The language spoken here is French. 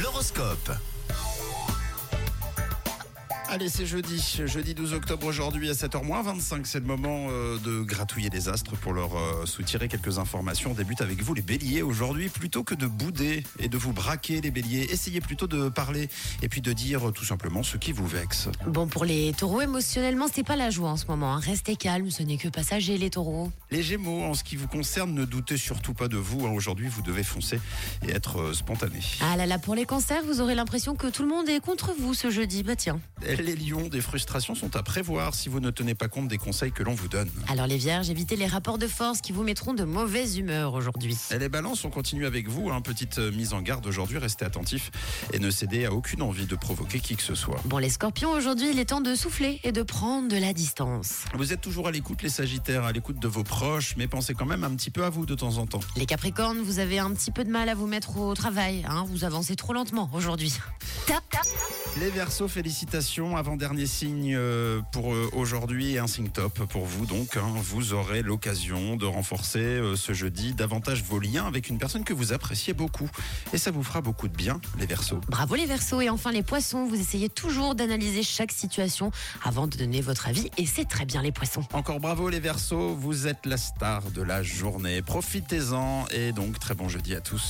L'horoscope. Allez, c'est jeudi, jeudi 12 octobre aujourd'hui à 7h25. C'est le moment euh, de gratouiller les astres pour leur euh, soutirer quelques informations. On débute avec vous les béliers aujourd'hui. Plutôt que de bouder et de vous braquer les béliers, essayez plutôt de parler et puis de dire euh, tout simplement ce qui vous vexe. Bon, pour les taureaux, émotionnellement, c'est pas la joie en ce moment. hein. Restez calme, ce n'est que passager, les taureaux. Les gémeaux, en ce qui vous concerne, ne doutez surtout pas de vous. hein. Aujourd'hui, vous devez foncer et être spontané. Ah là là, pour les cancers, vous aurez l'impression que tout le monde est contre vous ce jeudi. Bah tiens. Les lions, des frustrations sont à prévoir si vous ne tenez pas compte des conseils que l'on vous donne. Alors les vierges, évitez les rapports de force qui vous mettront de mauvaise humeur aujourd'hui. Et les balances, on continue avec vous. hein. Petite euh, mise en garde aujourd'hui, restez attentifs et ne cédez à aucune envie de provoquer qui que ce soit. Bon, les scorpions, aujourd'hui, il est temps de souffler et de prendre de la distance. Vous êtes toujours à l'écoute, les sagittaires, à l'écoute de vos proches, mais pensez quand même un petit peu à vous de temps en temps. Les capricornes, vous avez un petit peu de mal à vous mettre au travail. Hein vous avancez trop lentement aujourd'hui. Les Verseaux, félicitations. Avant-dernier signe euh, pour euh, aujourd'hui et un signe top pour vous. Donc, hein. vous aurez l'occasion de renforcer euh, ce jeudi davantage vos liens avec une personne que vous appréciez beaucoup. Et ça vous fera beaucoup de bien, les Verseaux. Bravo les versos et enfin les poissons, vous essayez toujours d'analyser chaque situation avant de donner votre avis et c'est très bien les poissons. Encore bravo les Verseaux, vous êtes la star de la journée. Profitez-en et donc très bon jeudi à tous.